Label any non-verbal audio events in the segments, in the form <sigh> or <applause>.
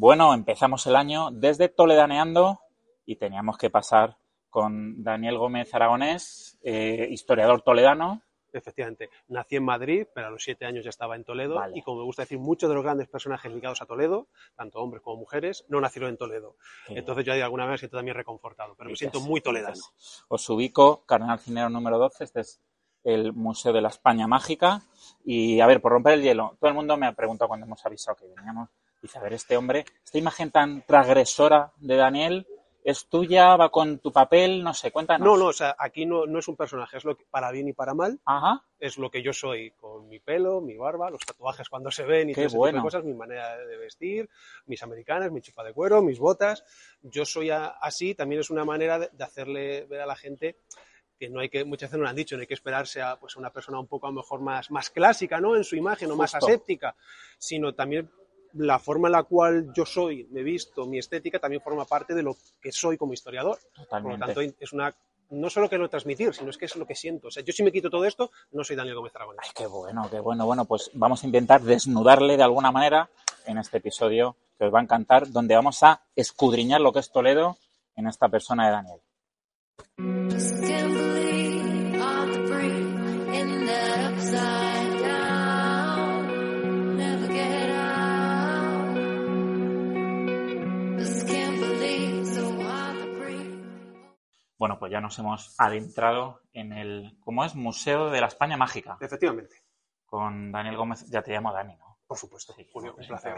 Bueno, empezamos el año desde Toledaneando y teníamos que pasar con Daniel Gómez Aragonés, eh, historiador toledano. Efectivamente, nací en Madrid, pero a los siete años ya estaba en Toledo Vale. y como me gusta decir, muchos de los grandes personajes ligados a Toledo, tanto hombres como mujeres, no nacieron en Toledo. Entonces yo de alguna manera me siento también reconfortado, pero me siento muy toledano. Os ubico, Cardenal Cinero número 12, este es el Museo de la España Mágica. Y a ver, por romper el hielo, todo el mundo me ha preguntado cuando hemos avisado que veníamos, dice, a ver, este hombre, esta imagen tan transgresora de Daniel, ¿es tuya? ¿Va con tu papel? No sé, cuéntanos. No, no, o sea, aquí no, no es un personaje, es lo que, para bien y para mal, Ajá, es lo que yo soy, con mi pelo, mi barba, los tatuajes cuando se ven y Qué todo ese tipo bueno. de cosas, mi manera de vestir, mis americanas, mi chupa de cuero, mis botas. Yo soy a- así, también es una manera de, de hacerle ver a la gente que no hay que, muchas veces nos lo han dicho, no hay que esperarse a pues, una persona un poco a lo mejor más, más clásica, ¿no? En su imagen o más aséptica, sino también la forma en la cual yo soy, me visto, mi estética, también forma parte de lo que soy como historiador. Por lo tanto, es una no solo que lo transmitir, sino es que es lo que siento. O sea, yo si me quito todo esto, no soy Daniel Gómez Aragonés. Ay, qué bueno, qué bueno. Bueno, pues vamos a intentar desnudarle de alguna manera en este episodio que os va a encantar, donde vamos a escudriñar lo que es Toledo en esta persona de Daniel. Just can't believe all the Bueno, pues ya nos hemos adentrado en el, ¿cómo es? Museo de la España Mágica, Efectivamente, con Daniel Gómez, ya te llamo Dani, ¿no? por supuesto. Sí, Julio, un placer.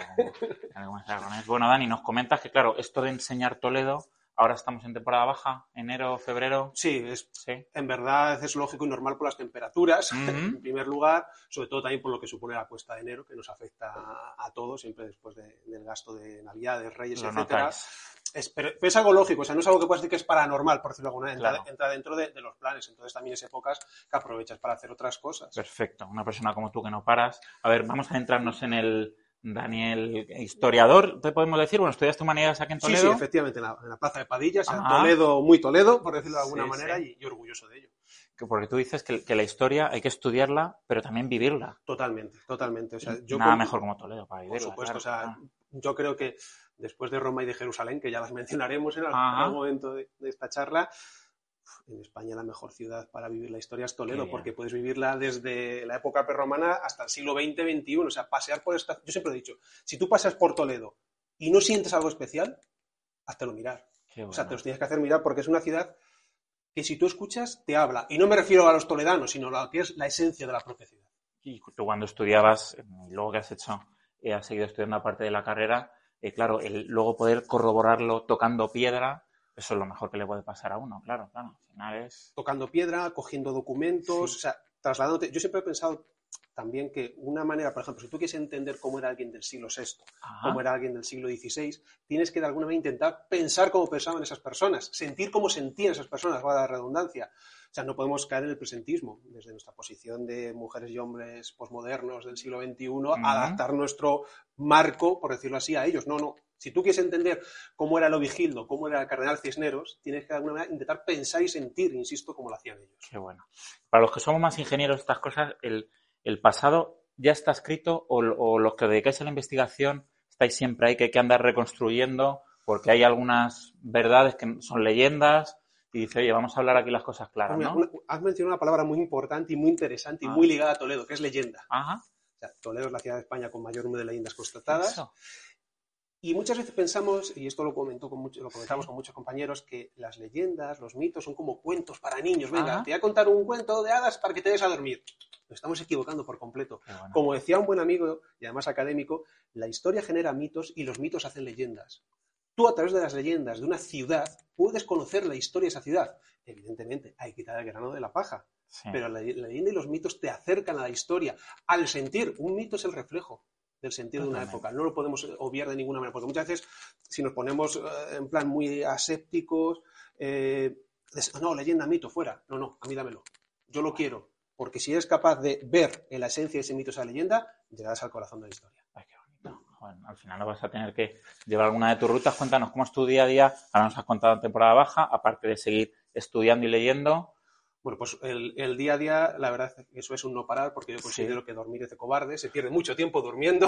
Dani Gómez. Bueno, Dani, nos comentas que, claro, esto de enseñar Toledo, ahora estamos en temporada baja, enero, febrero, Sí, es, sí. en verdad es lógico y normal por las temperaturas, <laughs> en primer lugar, sobre todo también por lo que supone la cuesta de enero, que nos afecta a, todos, siempre después de- del gasto de Navidades, Reyes, notáis. Es, pero, es algo lógico, o sea, no es algo que puedas decir que es paranormal, por decirlo de alguna manera, entra, Claro. entra dentro de, de los planes, entonces también es épocas que aprovechas para hacer otras cosas. Perfecto, una persona como tú que no paras. A ver, vamos a centrarnos en el Daniel historiador, ¿te podemos decir? Bueno, estudiaste humanidades aquí en Sí, sí, Toledo. efectivamente, en la, en la Plaza de Padilla, o sea. Toledo, muy Toledo, por decirlo de alguna Sí, manera, sí. Y, y orgulloso de ello. Que- porque tú dices que, que la historia hay que estudiarla, pero también vivirla. Totalmente, totalmente. O sea, yo Nada mejor como Toledo para Por vivirla. supuesto, claro. o sea, yo creo que después de Roma y de Jerusalén, que ya las <laughs> mencionaremos en Ajá. algún momento de, de esta charla, en España la mejor ciudad para vivir la historia es Toledo, porque puedes vivirla desde la época prerromana hasta el siglo XX, XXI. O sea, pasear por esta... Yo siempre he dicho, si tú pasas por Toledo y no sientes algo especial, háztelo mirar. Qué O sea, bueno. te los tienes que hacer mirar porque es una ciudad que si tú escuchas, te habla. Y no me refiero a los toledanos, sino a lo que es la esencia de la propia ciudad. Y tú cuando estudiabas, luego que has hecho, eh, has seguido estudiando aparte de la carrera, eh, claro, el luego poder corroborarlo tocando piedra, eso es lo mejor que le puede pasar a uno, claro, claro. Al final es... tocando piedra, cogiendo documentos, Sí. o sea, trasladándote. Yo siempre he pensado también que una manera, por ejemplo, si tú quieres entender cómo era alguien del siglo VI, Ajá. cómo era alguien del siglo XVI, tienes que de alguna manera intentar pensar cómo pensaban esas personas, sentir cómo sentían esas personas, va la redundancia. O sea, no podemos caer en el presentismo, desde nuestra posición de mujeres y hombres posmodernos del siglo XXI, adaptar nuestro marco, por decirlo así, a ellos. No, no. Si tú quieres entender cómo era Lovigildo, cómo era el cardenal Cisneros, tienes que de alguna manera intentar pensar y sentir, insisto, como lo hacían ellos. Qué bueno. Para los que somos más ingenieros, estas cosas, el, el pasado ya está escrito o, o los que dedicáis a la investigación estáis siempre ahí que hay que andar reconstruyendo porque hay algunas verdades que son leyendas y dice, oye, vamos a hablar aquí las cosas claras, ¿no? has mencionado una palabra muy importante y muy interesante y Ah. muy ligada a Toledo, que es leyenda. Ajá. O sea, Toledo es la ciudad de España con mayor número de leyendas constatadas. Eso. Y muchas veces pensamos, y esto lo, comentó con mucho- lo comentamos con muchos compañeros, que las leyendas, los mitos son como cuentos para niños. Venga, Ajá. te voy a contar un cuento de hadas para que te des a dormir. Nos estamos equivocando por completo. Bueno. Como decía un buen amigo y además académico, la historia genera mitos y los mitos hacen leyendas. Tú a través de las leyendas de una ciudad puedes conocer la historia de esa ciudad. Evidentemente, hay que quitar el grano de la paja. Sí. Pero la, la leyenda y los mitos te acercan a la historia. Al sentir, un mito es el reflejo. Del sentido de una época. No lo podemos obviar de ninguna manera, porque muchas veces si nos ponemos eh, en plan muy asépticos, eh, des- no, leyenda, mito, fuera. No, no, a mí dámelo. Yo lo quiero, porque si eres capaz de ver en la esencia de ese mito, esa leyenda, llegarás al corazón de la historia. Ay, qué bonito. Joder, al final no vas a tener que llevar alguna de tus rutas. Cuéntanos cómo es tu día a día. Ahora nos has contado temporada baja, aparte de seguir estudiando y leyendo. Bueno, pues el, el día a día, la verdad, eso es un no parar, porque yo Sí. considero que dormir es de cobarde, se pierde mucho tiempo durmiendo,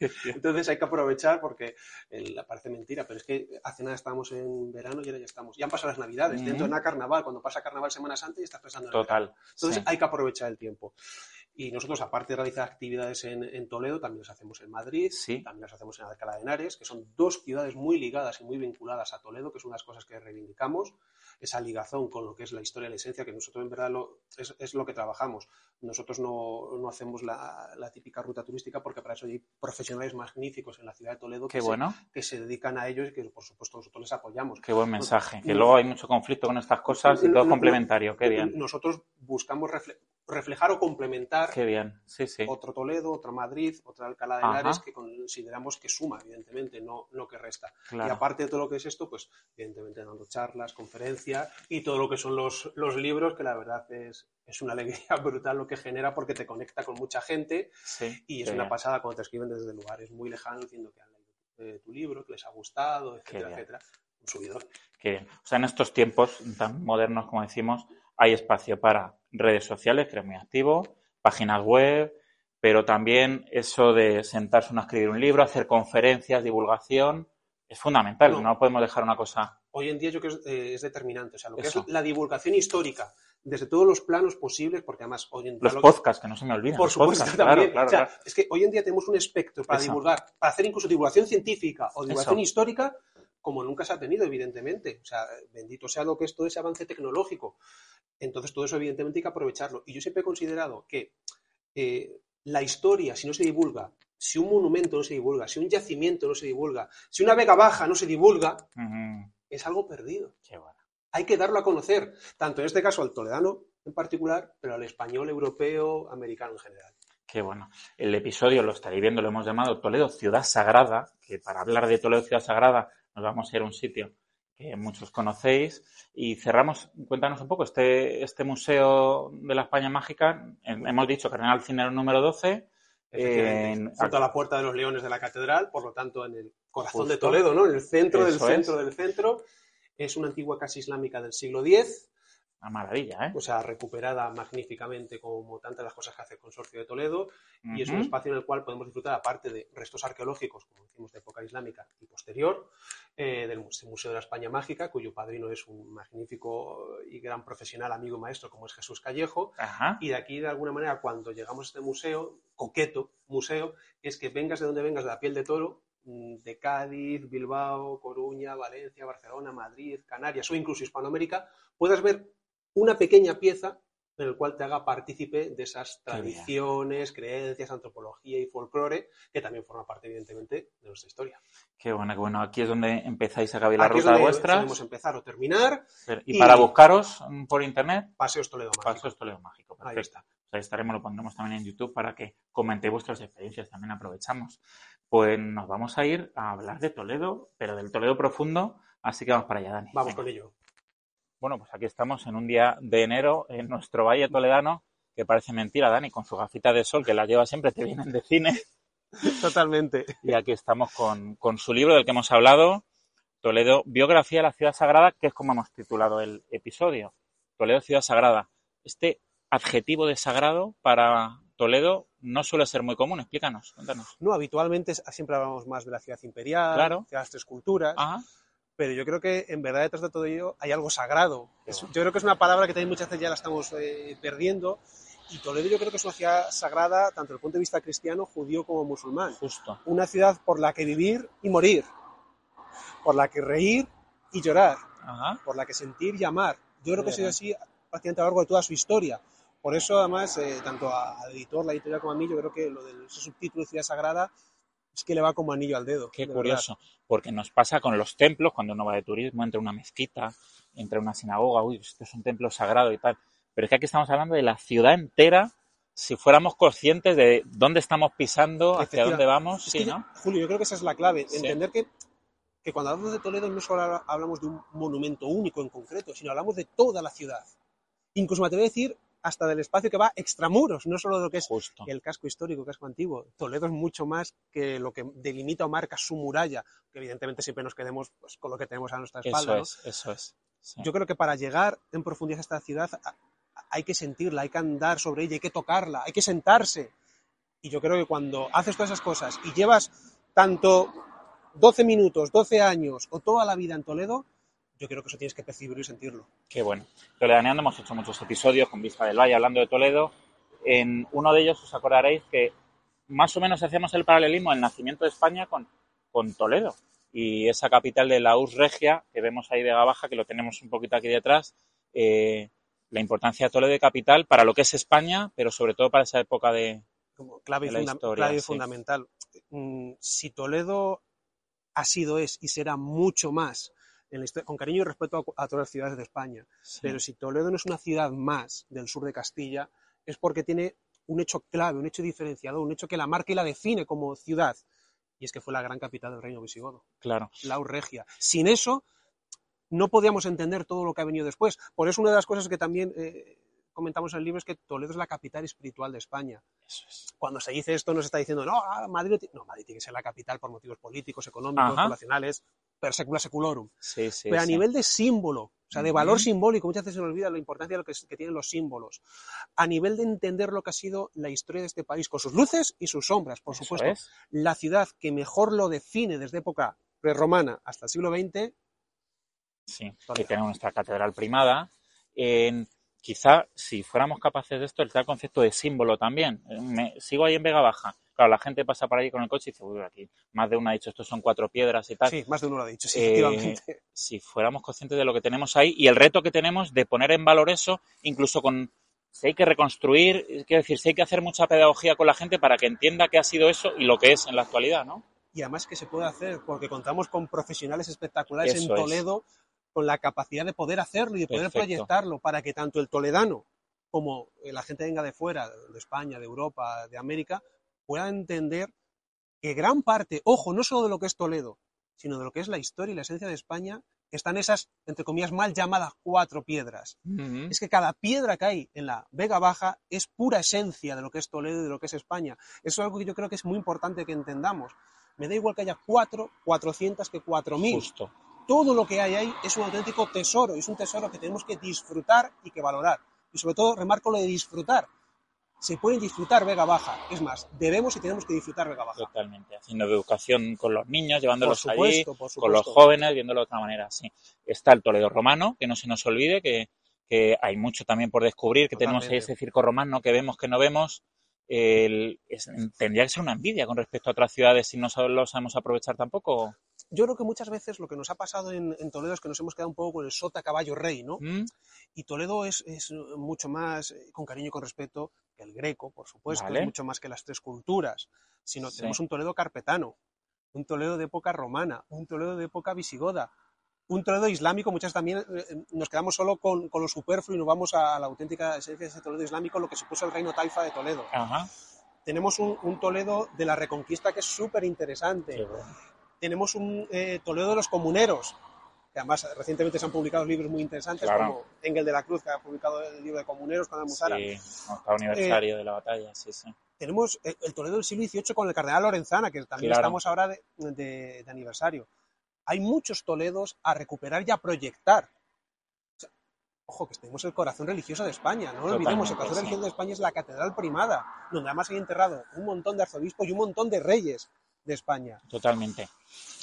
<laughs> entonces hay que aprovechar porque el- parece mentira, pero es que hace nada estábamos en verano y ahora ya estamos. Ya han pasado las navidades, dentro de una carnaval, cuando pasa carnaval Semana Santa y estás pensando en el. Total. Entonces sí. hay que aprovechar el tiempo. Y nosotros, aparte de realizar actividades en, en Toledo, también las hacemos en Madrid, Sí. también las hacemos en Alcalá de Henares, que son dos ciudades muy ligadas y muy vinculadas a Toledo, que es una de las cosas que reivindicamos, esa ligazón con lo que es la historia y la esencia, que nosotros en verdad lo, es, es lo que trabajamos. Nosotros no, no hacemos la, la típica ruta turística porque para eso hay profesionales magníficos en la ciudad de Toledo que, bueno. se, que se dedican a ellos y que, por supuesto, nosotros les apoyamos. Qué buen mensaje. Que luego hay mucho conflicto con estas cosas y todo No- complementario. Qué bien. Nosotros buscamos reflejar o complementar Qué bien. Sí, sí. otro Toledo, otro Madrid, otra Alcalá de. Henares que consideramos que suma, evidentemente, no, no que resta. Y aparte de todo lo que es esto, pues evidentemente dando charlas, conferencias y todo lo que son los, los libros, que la verdad es, es una alegría <laughs> brutal lo que genera porque te conecta con mucha gente Sí. y es una bien. pasada cuando te escriben desde lugares muy lejanos diciendo que han leído eh, tu libro, que les ha gustado, etcétera, etcétera. Un subidón. Qué bien. O sea, en estos tiempos tan modernos, como decimos, hay espacio para redes sociales, que eres muy activo, páginas web, pero también eso de sentarse uno a escribir un libro, hacer conferencias, divulgación, es fundamental. No. No, podemos dejar una cosa. Hoy en día yo creo que es, eh, es determinante. O sea, lo que Eso. es la divulgación histórica desde todos los planos posibles, porque además hoy en día Los lo que- podcasts, que no se me olviden. Por los supuesto, podcasts, también. Claro, claro, O sea, claro. Es que hoy en día tenemos un espectro para Eso. divulgar, para hacer incluso divulgación científica o divulgación Eso. histórica, como nunca se ha tenido, evidentemente. O sea, bendito sea lo que es todo ese avance tecnológico. Entonces, todo eso, evidentemente, hay que aprovecharlo. Y yo siempre he considerado que eh, la historia, si no se divulga, si un monumento no se divulga, si un yacimiento no se divulga, si una vega baja no se divulga, es algo perdido. Qué bueno. Hay que darlo a conocer, tanto en este caso al toledano en particular, pero al español, europeo, americano en general. Qué bueno. El episodio lo estaréis viendo, lo hemos llamado Toledo Ciudad Sagrada, que para hablar de Toledo Ciudad Sagrada nos vamos a ir a un sitio que muchos conocéis. Y cerramos, cuéntanos un poco, este, este museo de la España Mágica, hemos dicho Cardenal Cinero número 12. Efectivamente, en- junto a la Puerta de los Leones de la Catedral, por lo tanto, en el corazón de. Toledo, ¿no? En el centro del centro es. del centro. Es una antigua casa islámica del siglo X, Una maravilla, ¿eh? o sea, recuperada magníficamente como tantas de las cosas que hace el Consorcio de Toledo, y es un espacio en el cual podemos disfrutar, aparte de restos arqueológicos, como decimos, de época islámica y posterior, eh, del Muse- Museo de la España Mágica, cuyo padrino es un magnífico y gran profesional, amigo y maestro, como es Jesús Callejo, Ajá. y de aquí, de alguna manera, cuando llegamos a este museo, coqueto museo, es que vengas de donde vengas, de la piel de toro, mm, de Cádiz, Bilbao, Coruña, Valencia, Barcelona, Madrid, Canarias o incluso Hispanoamérica, puedas ver una pequeña pieza en el cual te haga partícipe de esas tradiciones, creencias, antropología y folclore, que también forma parte, evidentemente, de nuestra historia. Qué bueno, qué bueno. Aquí es donde empezáis a caber la ruta vuestra. podemos empezar o terminar. Y, y- para buscaros mm, por internet, Paseos Toledo Mágico. Pasos Toledo Mágico. Ahí Perfecto. O sea, ahí estaremos, lo pondremos también en YouTube para que comentéis vuestras experiencias. También aprovechamos. Pues nos vamos a ir a hablar de Toledo, pero del Toledo profundo. Así que vamos para allá, Dani. Vamos Venga. con ello. Bueno, pues aquí estamos en un día de enero en nuestro Valle Toledano, que parece mentira, Dani, con su gafita de sol que la lleva siempre, te vienen de cine. Totalmente. Y aquí estamos con, con su libro del que hemos hablado, Toledo, Biografía de la Ciudad Sagrada, que es como hemos titulado el episodio. Toledo, Ciudad Sagrada. Este adjetivo de sagrado para Toledo no suele ser muy común. Explícanos, cuéntanos. No, habitualmente siempre hablamos más de la ciudad imperial, Claro. de las tres culturas, Ajá. Pero yo creo que en verdad detrás de todo ello hay algo sagrado. Es- yo creo que es una palabra que también muchas veces ya la estamos eh, perdiendo. Y Toledo yo creo que es una ciudad sagrada tanto desde el punto de vista cristiano, judío como musulmán. Justo. Una ciudad por la que vivir y morir, por la que reír y llorar, Ajá. por la que sentir y amar. Yo creo que ha sido así prácticamente a lo largo de toda su historia. Por eso, además, eh, tanto al editor, la editorial como a mí, yo creo que lo del ese subtítulo de Ciudad Sagrada es que le va como anillo al dedo. Qué de curioso, porque nos pasa con los templos, cuando uno va de turismo, entra una mezquita, entra una sinagoga, uy, esto es un templo sagrado y tal. Pero es que aquí estamos hablando de la ciudad entera si fuéramos conscientes de dónde estamos pisando, hacia dónde vamos, Es sí, que ¿no? Julio, yo creo que esa es la clave. Sí. Entender que, que cuando hablamos de Toledo no solo habla- hablamos de un monumento único en concreto, sino hablamos de toda la ciudad. Incluso me atrevo a decir hasta del espacio que va extramuros, no solo de lo que es Justo. el casco histórico, casco antiguo. Toledo es mucho más que lo que delimita o marca su muralla, que evidentemente siempre nos quedemos pues, con lo que tenemos a nuestra espalda. Eso ¿no? es, eso es. Sí. Yo creo que para llegar en profundidad a esta ciudad hay que sentirla, hay que andar sobre ella, hay que tocarla, hay que sentarse. Y yo creo que cuando haces todas esas cosas y llevas tanto 12 minutos, 12 años o toda la vida en Toledo, yo creo que eso tienes que percibirlo y sentirlo. Qué bueno. Toledaneando hemos hecho muchos episodios con Vista del Valle hablando de Toledo. En uno de ellos os acordaréis que más o menos hacemos el paralelismo del nacimiento de España con, con Toledo y esa capital de la Urs Regia que vemos ahí de Baja, que lo tenemos un poquito aquí detrás. eh, la importancia de Toledo de capital para lo que es España, pero sobre todo para esa época de. Como clave, De la funda- historia, clave sí. fundamental. Mm, Si Toledo ha sido, es y será mucho más, en la historia- con cariño y respeto a, a todas las ciudades de España, Sí, Pero si Toledo no es una ciudad más del sur de Castilla, es porque tiene un hecho clave, un hecho diferenciador, un hecho que la marca y la define como ciudad. Y es que fue la gran capital del reino visigodo, claro. la Regia. Sin eso, no podíamos entender todo lo que ha venido después. Por eso una de las cosas que también eh, comentamos en el libro es que Toledo es la capital espiritual de España. Eso es. Cuando se dice esto no se está diciendo, no, ah, Madrid, no ti-". no, Madrid tiene que ser la capital por motivos políticos, económicos, Ajá. poblacionales, per secula seculorum. Sí, sí. Pero a sí. nivel de símbolo, o sea, de valor simbólico, muchas veces se nos olvida la importancia de lo que, tienen los símbolos. A nivel de entender lo que ha sido la historia de este país, con sus luces y sus sombras, por Eso supuesto. es. La ciudad que mejor lo define desde época prerromana hasta el siglo XX, Sí, que tenemos nuestra catedral primada. En- quizá si fuéramos capaces de esto, el tal concepto de símbolo también. Me, sigo ahí en Vega Baja. Claro, la gente pasa por ahí con el coche y dice, uy, aquí más de uno ha dicho, estos son cuatro piedras y tal. sí, más de uno lo ha dicho, sí, Eh, efectivamente. Si fuéramos conscientes de lo que tenemos ahí y el reto que tenemos de poner en valor eso, incluso con, si hay que reconstruir, quiero decir, si hay que hacer mucha pedagogía con la gente para que entienda qué ha sido eso y lo que es en la actualidad, ¿no? Y además que se puede hacer, porque contamos con profesionales espectaculares Eso en es. Toledo, con la capacidad de poder hacerlo y de poder Perfecto. proyectarlo para que tanto el toledano como la gente venga de fuera, de España, de Europa, de América, pueda entender que gran parte, ojo, no solo de lo que es Toledo, sino de lo que es la historia y la esencia de España, están esas, entre comillas, mal llamadas cuatro piedras. Es que cada piedra que hay en la Vega Baja es pura esencia de lo que es Toledo y de lo que es España. Eso es algo que yo creo que es muy importante que entendamos. Me da igual que haya cuatro, cuatrocientas que cuatro mil. Justo. Todo lo que hay ahí es un auténtico tesoro, y es un tesoro que tenemos que disfrutar y que valorar. Y sobre todo, remarco lo de disfrutar. Se puede disfrutar Vega Baja. Es más, debemos y tenemos que disfrutar Vega Baja. Totalmente. Haciendo educación con los niños, llevándolos Por allí, por con los jóvenes, viéndolo de otra manera. Sí. Está el Toledo romano, que no se nos olvide, que, que hay mucho también por descubrir, que tenemos ahí Totalmente. ese circo romano que vemos que no vemos. El- es- tendría que ser una envidia con respecto a otras ciudades si no lo sabemos aprovechar tampoco. Yo creo que muchas veces lo que nos ha pasado en, en Toledo es que nos hemos quedado un poco con el sota caballo rey, ¿no? ¿Mm? Y Toledo es, es mucho más, eh, con cariño y con respeto, que el greco, por supuesto, Vale. es mucho más que las tres culturas, sino Sí. tenemos un Toledo carpetano, un Toledo de época romana, un Toledo de época visigoda, un Toledo islámico, muchas también eh, eh, nos quedamos solo con, con lo superfluo y nos vamos a la auténtica esencia de ese Toledo islámico, lo que supuso el reino taifa de Toledo. Ajá. Tenemos un, un Toledo de la Reconquista que es súper interesante Qué bueno. Tenemos un eh, Toledo de los comuneros, que además recientemente se han publicado libros muy interesantes, Claro. como Engel de la Cruz, que ha publicado el libro de comuneros con Almuzara. Sí, está aniversario de la batalla, sí, sí. Tenemos el, Toledo del siglo XVIII con el cardenal Lorenzana, que también Claro. estamos ahora de, de- de aniversario. Hay muchos Toledos a recuperar y a proyectar. O sea, ojo, que tenemos el corazón religioso de España, no lo olvidemos, el corazón sí. religioso de España es la catedral primada, donde además hay enterrado un montón de arzobispos y un montón de reyes de España. Totalmente.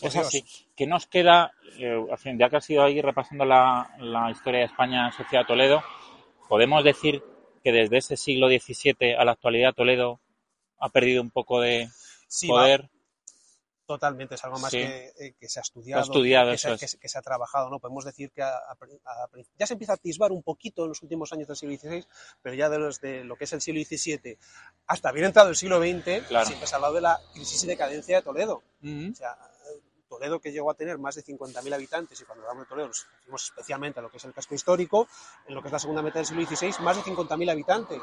Es así. ¿Qué nos queda, eh, ya que has ido ahí repasando la, la historia de España asociada a Toledo, podemos decir que desde ese siglo XVII a la actualidad Toledo ha perdido un poco de Sí, va- poder? Totalmente, es algo más Sí. que, eh, que se ha estudiado, estudiado, que, se, es. que se- que se ha trabajado. ¿no? Podemos decir que a- a- a- ya se empieza a atisbar un poquito en los últimos años del siglo XVI, pero ya de los de lo que es el siglo XVII hasta bien entrado el siglo XX, Claro. siempre se ha hablado de la crisis y decadencia de Toledo. O sea, Toledo que llegó a tener más de 50.000 habitantes, y cuando hablamos de Toledo nos referimos especialmente a lo que es el casco histórico, en lo que es la segunda mitad del siglo XVI, más de 50.000 habitantes.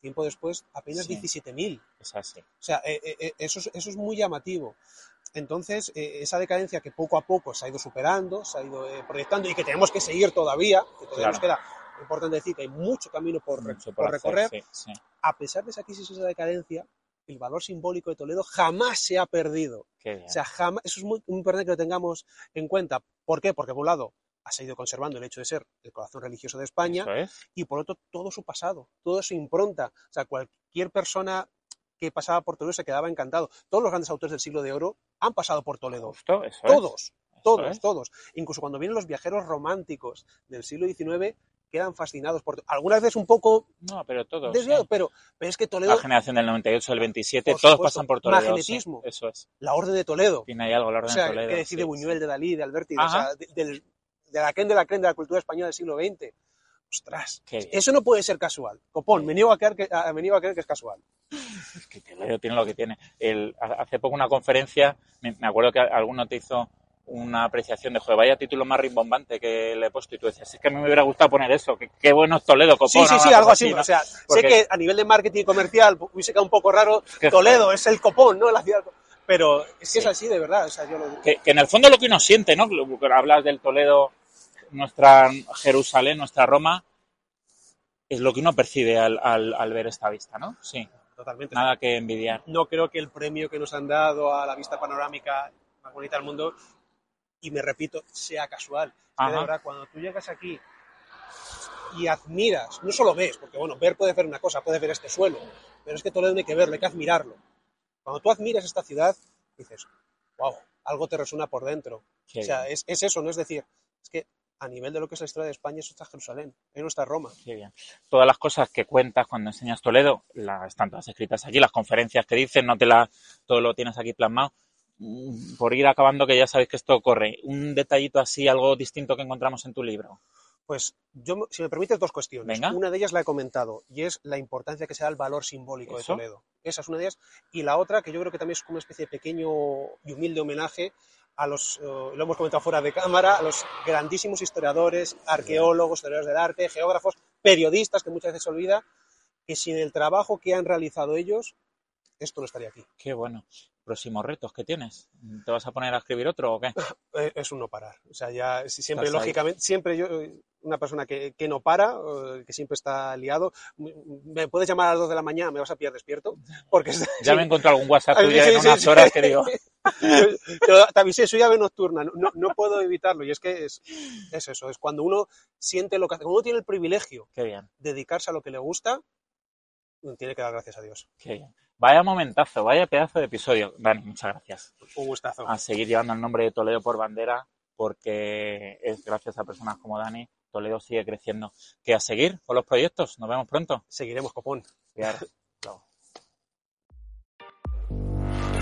Tiempo después apenas Sí. 17.000. Es así. O sea, eh, eh, eh, eso, es, eso es muy llamativo. Entonces, eh, esa decadencia que poco a poco se ha ido superando, se ha ido eh, proyectando y que tenemos que seguir todavía, que todavía nos queda, importante decir que hay mucho camino por, Mucho por por hacer, recorrer, sí, sí. a pesar de esa crisis y esa decadencia, el valor simbólico de Toledo jamás se ha perdido. O sea, jamás, eso es muy muy importante que lo tengamos en cuenta. ¿Por qué? Porque por un lado ha seguido conservando el hecho de ser el corazón religioso de España es. y por otro todo su pasado, toda su impronta. O sea, cualquier persona que pasaba por Toledo se quedaba encantado. Todos los grandes autores del siglo de oro han pasado por Toledo. Justo, eso es. Todos, Eso todos, es. todos. Incluso cuando vienen los viajeros románticos del siglo XIX, quedan fascinados por algunas veces un poco No, pero todos. desviados, sí. pero, pero es que Toledo, La generación del 98, del 27, Por todos supuesto. pasan por Toledo. sí. Magnetismo. Eso es. la Orden de Toledo, Tiene ahí algo la o orden sea, de Toledo. que decir de sí, Buñuel, de Dalí, de Alberti, o sea, del- de la creen de la creen de la cultura española del siglo XX. Ostras, eso no puede ser casual. Copón, me niego a creer que, a- me niego a creer que es casual. Es que tiene lo que tiene. El, ha- hace poco una conferencia, me, acuerdo que alguno te hizo una apreciación de, joder, vaya título más rimbombante que le he puesto y tú decías, es que a mí me hubiera gustado poner eso, que, qué bueno es Toledo, Copón. Sí, sí, sí, algo así. ¿no? O sea, Porque- sé que a nivel de marketing comercial hubiese quedado un poco raro. Toledo es el copón, ¿no? La ciudad. Pero es que Sí. es así, de verdad. O sea, yo lo- que, que en el fondo lo que uno siente, ¿no? Hablas del Toledo, nuestra Jerusalén, nuestra Roma, es lo que uno percibe al, al, al ver esta vista, ¿no? Sí, totalmente. nada que envidiar. No creo que el premio que nos han dado a la vista panorámica más bonita del mundo, y me repito, sea casual. Es que Ajá. de verdad, cuando tú llegas aquí y admiras, no solo ves, porque bueno, ver puede ver una cosa, puede ver este suelo, pero es que Toledo no hay que verlo, hay que admirarlo. Cuando tú admiras esta ciudad, dices, wow, algo te resuena por dentro. O sea, es eso, no es decir, es que a nivel de lo que es la historia de España, eso está Jerusalén, es nuestra Roma. qué bien. Todas las cosas que cuentas cuando enseñas Toledo, las están todas escritas aquí, las conferencias que dices, no te la, todo lo tienes aquí plasmado. Mm, Por ir acabando, que ya sabéis que esto corre, un detallito así, algo distinto que encontramos en tu libro. Pues yo, si me permites, dos cuestiones. Venga. Una de ellas la he comentado y es la importancia que se da al valor simbólico Eso. de Toledo. Esa es una de ellas. Y la otra, que yo creo que también es como una especie de pequeño y humilde homenaje a los, eh, lo hemos comentado fuera de cámara, a los grandísimos historiadores, arqueólogos, historiadores del arte, geógrafos, periodistas, que muchas veces se olvida, que sin el trabajo que han realizado ellos, esto no estaría aquí. Qué bueno. Próximos retos que tienes. ¿Te vas a poner a escribir otro o qué? <laughs> Eh, es un no parar. O sea, ya si siempre, Estás ahí. lógicamente, siempre yo, eh, una persona que, que no para, que siempre está liado, me puedes llamar a las 2 de la mañana, me vas a pillar despierto, porque Ya me encontré algún WhatsApp <laughs> Sí, tuyo sí, en sí, unas sí. horas que digo, <laughs> <laughs> Yo te avisé, soy ave nocturna, no, puedo evitarlo. Y es que es, es eso, es cuando uno siente lo que hace, cuando uno tiene el privilegio qué bien, de dedicarse a lo que le gusta, tiene que dar gracias a Dios. qué bien. Vaya momentazo, vaya pedazo de episodio. Dani, muchas gracias. Un gustazo. A seguir llevando el nombre de Toledo por bandera, porque es gracias a personas como Dani, Toledo sigue creciendo. Que a seguir con los proyectos. Nos vemos pronto. Seguiremos, copón. Cuidado.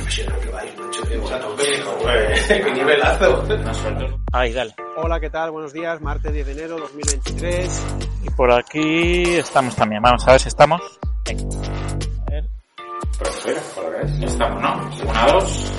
Profesional que vais, macho, qué bueno, hombre, joder, qué nivelazo. No suelto. Ay, dale. Hola, ¿qué tal? Buenos días, martes 10 de enero 2023. Y por aquí estamos también. Vamos a ver si estamos. Venga. A ver. Pero espera, ¿para qué es? Estamos, ¿no? Una, dos.